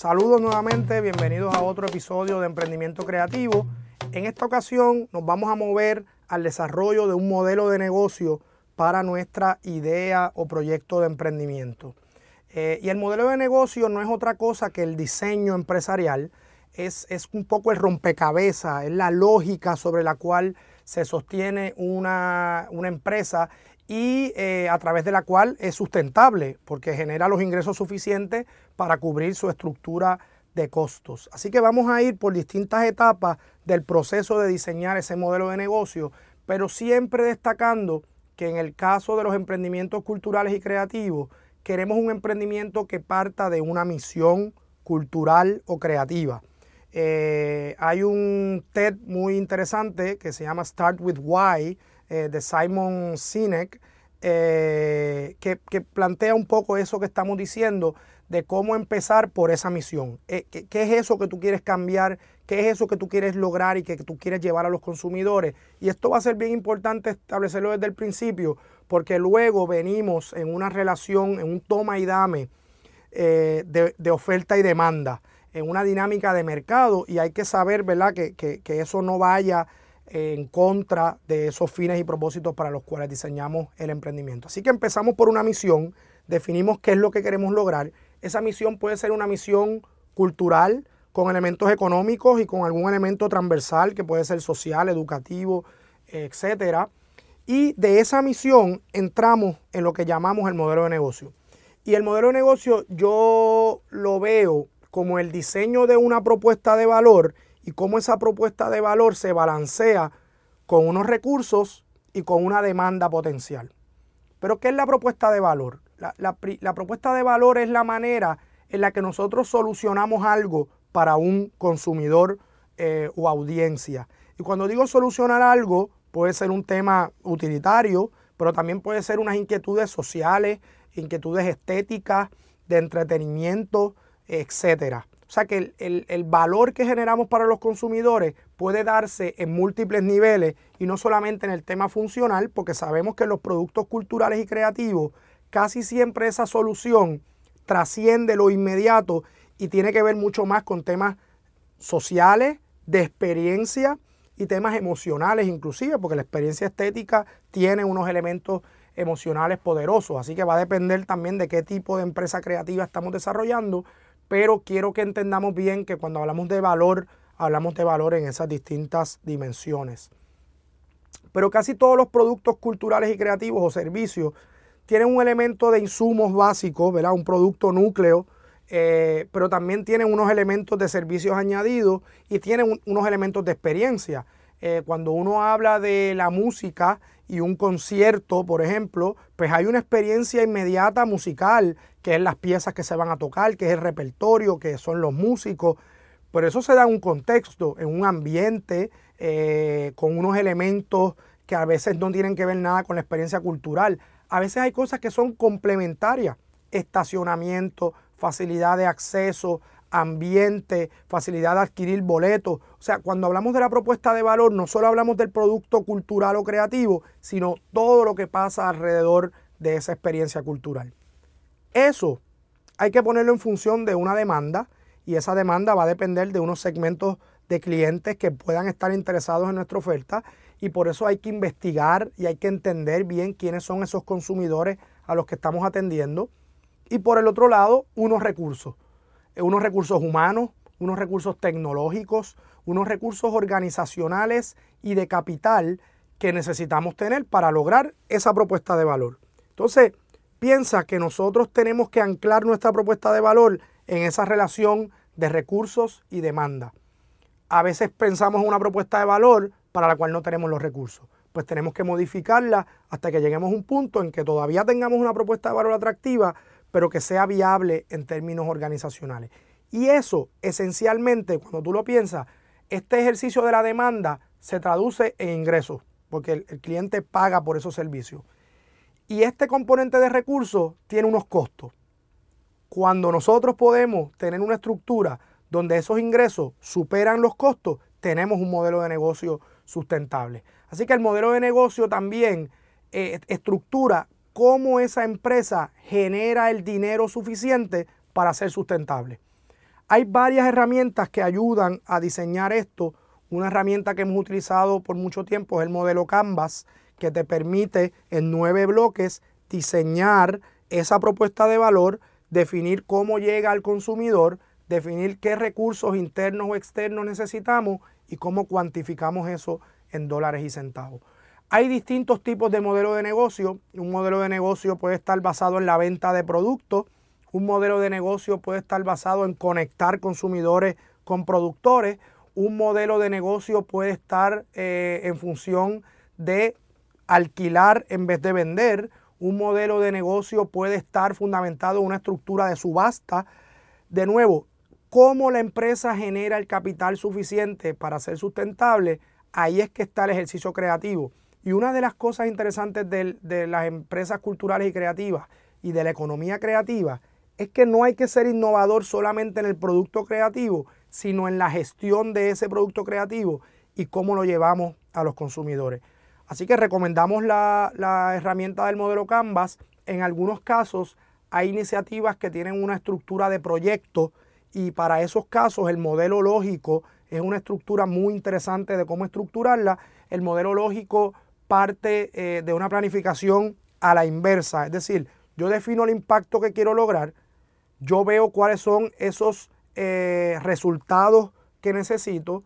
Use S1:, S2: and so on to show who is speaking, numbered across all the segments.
S1: Saludos nuevamente, bienvenidos a otro episodio de Emprendimiento Creativo. En esta ocasión nos vamos a mover al desarrollo de un modelo de negocio para nuestra idea o proyecto de emprendimiento. Eh, y el modelo de negocio no es otra cosa que el diseño empresarial, es, un poco el rompecabezas, es la lógica sobre la cual se sostiene una, empresa y eh, a través de la cual es sustentable porque genera los ingresos suficientes para cubrir su estructura de costos. Así que vamos a ir por distintas etapas del proceso de diseñar ese modelo de negocio, pero siempre destacando que en el caso de los emprendimientos culturales y creativos, queremos un emprendimiento que parta de una misión cultural o creativa. Eh, hay un TED muy interesante que se llama Start with Why eh, de Simon Sinek eh, que, plantea un poco eso que estamos diciendo de cómo empezar por esa misión. ¿Qué, ¿Qué, es eso que tú quieres cambiar? ¿Qué es eso que tú quieres lograr y que tú quieres llevar a los consumidores? Y esto va a ser bien importante establecerlo desde el principio porque luego venimos en una relación, en un toma y dame de oferta y demanda en una dinámica de mercado y hay que saber, ¿verdad?, que, eso no vaya en contra de esos fines y propósitos para los cuales diseñamos el emprendimiento. Así que empezamos por una misión, definimos qué es lo que queremos lograr. Esa misión puede ser una misión cultural con elementos económicos y con algún elemento transversal que puede ser social, educativo, etcétera. Y de esa misión entramos en lo que llamamos el modelo de negocio. Y el modelo de negocio yo lo veo como el diseño de una propuesta de valor y cómo esa propuesta de valor se balancea con unos recursos y con una demanda potencial. Pero ¿qué es la propuesta de valor? La, propuesta de valor es la manera en la que nosotros solucionamos algo para un consumidor eh, o audiencia. Y cuando digo solucionar algo, puede ser un tema utilitario, pero también puede ser unas inquietudes sociales, inquietudes estéticas, de entretenimiento, etcétera. O sea que el, valor que generamos para los consumidores puede darse en múltiples niveles y no solamente en el tema funcional, porque sabemos que los productos culturales y creativos casi siempre esa solución trasciende lo inmediato y tiene que ver mucho más con temas sociales, de experiencia y temas emocionales inclusive, porque la experiencia estética tiene unos elementos emocionales poderosos, así que va a depender también de qué tipo de empresa creativa estamos desarrollando, pero quiero que entendamos bien que cuando hablamos de valor, hablamos de valor en esas distintas dimensiones. Pero casi todos los productos culturales y creativos o servicios tienen un elemento de insumos básicos, ¿verdad? Un producto núcleo, eh, pero también tienen unos elementos de servicios añadidos y tienen unos elementos de experiencia. Eh, cuando uno habla de la música y un concierto, por ejemplo, pues hay una experiencia inmediata musical, que es las piezas que se van a tocar, que es el repertorio, que son los músicos. Pero eso se da en un contexto, en un ambiente, eh, con unos elementos que a veces no tienen que ver nada con la experiencia cultural. A veces hay cosas que son complementarias, estacionamiento, facilidad de acceso, ambiente, facilidad de adquirir boletos. O sea, cuando hablamos de la propuesta de valor, no solo hablamos del producto cultural o creativo, sino todo lo que pasa alrededor de esa experiencia cultural. Eso hay que ponerlo en función de una demanda y esa demanda va a depender de unos segmentos de clientes que puedan estar interesados en nuestra oferta y por eso hay que investigar y hay que entender bien quiénes son esos consumidores a los que estamos atendiendo. Y por el otro lado, unos recursos eh, unos recursos humanos, unos recursos tecnológicos, unos recursos organizacionales y de capital que necesitamos tener para lograr esa propuesta de valor. Entonces, piensa que nosotros tenemos que anclar nuestra propuesta de valor en esa relación de recursos y demanda. A veces pensamos en una propuesta de valor para la cual no tenemos los recursos. Pues tenemos que modificarla hasta que lleguemos a un punto en que todavía tengamos una propuesta de valor atractiva, pero que sea viable en términos organizacionales. Y eso, esencialmente, cuando tú lo piensas, este ejercicio de la demanda se traduce en ingresos, porque el, cliente paga por esos servicios. Y este componente de recursos tiene unos costos. Cuando nosotros podemos tener una estructura donde esos ingresos superan los costos, tenemos un modelo de negocio sustentable. Así que el modelo de negocio también eh, estructura cómo esa empresa genera el dinero suficiente para ser sustentable. Hay varias herramientas que ayudan a diseñar esto. Una herramienta que hemos utilizado por mucho tiempo es el modelo Canvas, que te permite en nueve bloques diseñar esa propuesta de valor, definir cómo llega al consumidor, definir qué recursos internos o externos necesitamos y cómo cuantificamos eso en dólares y centavos. Hay distintos tipos de modelo de negocio. Un modelo de negocio puede estar basado en la venta de productos. Un modelo de negocio puede estar basado en conectar consumidores con productores. Un modelo de negocio puede estar eh, en función de alquilar en vez de vender. Un modelo de negocio puede estar fundamentado en una estructura de subasta. De nuevo, cómo la empresa genera el capital suficiente para ser sustentable, ahí es que está el ejercicio creativo. Y una de las cosas interesantes de, las empresas culturales y creativas y de la economía creativa es que no hay que ser innovador solamente en el producto creativo, sino en la gestión de ese producto creativo y cómo lo llevamos a los consumidores. Así que recomendamos la, herramienta del modelo Canvas. En algunos casos hay iniciativas que tienen una estructura de proyecto y para esos casos el modelo lógico es una estructura muy interesante de cómo estructurarla. El modelo lógico parte eh, de una planificación a la inversa, es decir, yo defino el impacto que quiero lograr, yo veo cuáles son esos eh, resultados que necesito,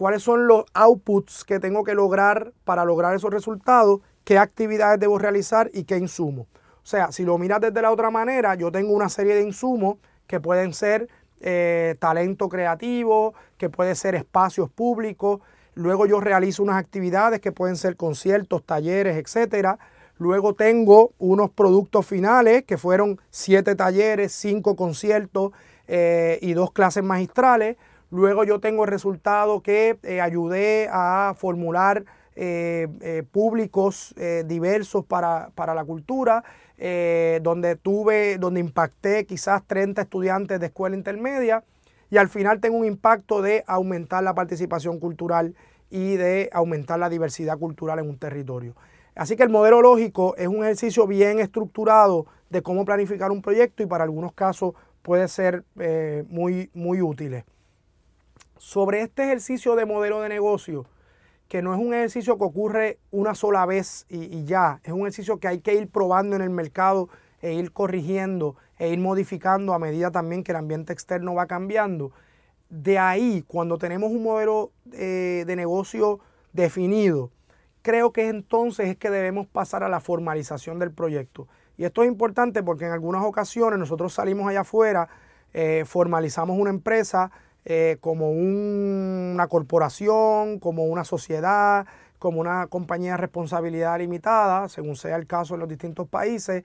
S1: cuáles son los outputs que tengo que lograr para lograr esos resultados, qué actividades debo realizar y qué insumos. O sea, si lo miras desde la otra manera, yo tengo una serie de insumos que pueden ser eh, talento creativo, que puede ser espacios públicos. Luego yo realizo unas actividades que pueden ser conciertos, talleres, etcétera. Luego tengo unos productos finales que fueron siete talleres, cinco conciertos eh, y dos clases magistrales. Luego yo tengo el resultado que eh, ayudé a formular eh, eh, públicos diversos para, la cultura, donde tuve, donde impacté quizás 30 estudiantes de escuela intermedia y al final tengo un impacto de aumentar la participación cultural y de aumentar la diversidad cultural en un territorio. Así que el modelo lógico es un ejercicio bien estructurado de cómo planificar un proyecto y para algunos casos puede ser muy, muy útil sobre este ejercicio de modelo de negocio, que no es un ejercicio que ocurre una sola vez y, ya, es un ejercicio que hay que ir probando en el mercado e ir corrigiendo e ir modificando a medida también que el ambiente externo va cambiando. De ahí, cuando tenemos un modelo eh, de negocio definido, creo que entonces es que debemos pasar a la formalización del proyecto. Y esto es importante porque en algunas ocasiones nosotros salimos allá afuera, eh, formalizamos una empresa, eh, como una corporación, como una sociedad, como una compañía de responsabilidad limitada, según sea el caso en los distintos países.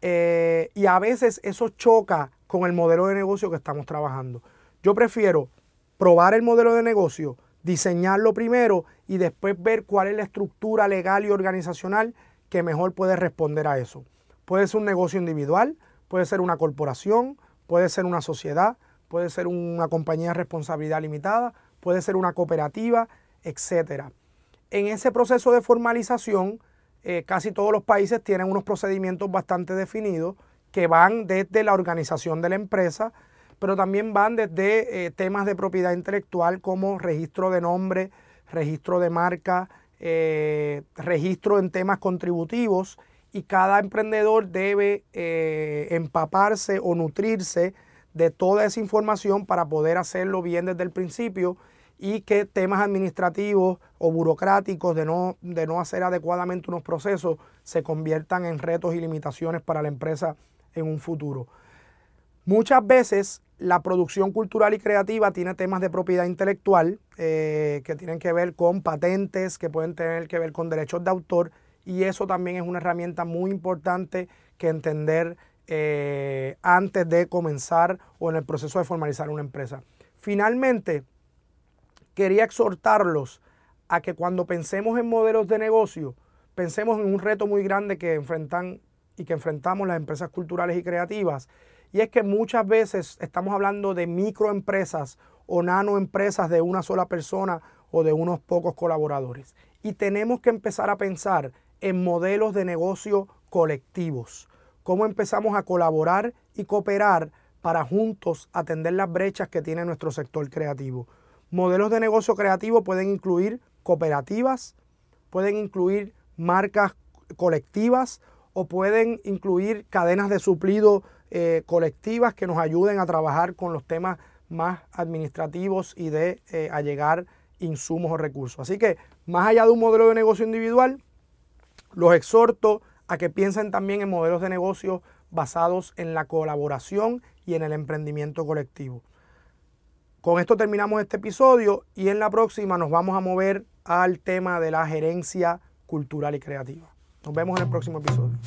S1: Eh, y a veces eso choca con el modelo de negocio que estamos trabajando. Yo prefiero probar el modelo de negocio, diseñarlo primero y después ver cuál es la estructura legal y organizacional que mejor puede responder a eso. Puede ser un negocio individual, puede ser una corporación, puede ser una sociedad, puede ser una compañía de responsabilidad limitada, puede ser una cooperativa, etc. En ese proceso de formalización, eh, casi todos los países tienen unos procedimientos bastante definidos que van desde la organización de la empresa, pero también van desde eh, temas de propiedad intelectual como registro de nombre, registro de marca, eh, registro en temas contributivos y cada emprendedor debe empaparse o nutrirse de toda esa información para poder hacerlo bien desde el principio y que temas administrativos o burocráticos de no, de no hacer adecuadamente unos procesos se conviertan en retos y limitaciones para la empresa en un futuro. Muchas veces la producción cultural y creativa tiene temas de propiedad intelectual eh, que tienen que ver con patentes, que pueden tener que ver con derechos de autor y eso también es una herramienta muy importante que entender eh, antes de comenzar o en el proceso de formalizar una empresa. Finalmente, quería exhortarlos a que cuando pensemos en modelos de negocio, pensemos en un reto muy grande que enfrentan y que enfrentamos las empresas culturales y creativas. Y es que muchas veces estamos hablando de microempresas o nanoempresas de una sola persona o de unos pocos colaboradores. Y tenemos que empezar a pensar en modelos de negocio colectivos cómo empezamos a colaborar y cooperar para juntos atender las brechas que tiene nuestro sector creativo. Modelos de negocio creativo pueden incluir cooperativas, pueden incluir marcas colectivas o pueden incluir cadenas de suplido eh, colectivas que nos ayuden a trabajar con los temas más administrativos y de eh, allegar insumos o recursos. Así que más allá de un modelo de negocio individual, los exhorto que piensen también en modelos de negocio basados en la colaboración y en el emprendimiento colectivo. Con esto terminamos este episodio y en la próxima nos vamos a mover al tema de la gerencia cultural y creativa. Nos vemos en el próximo episodio.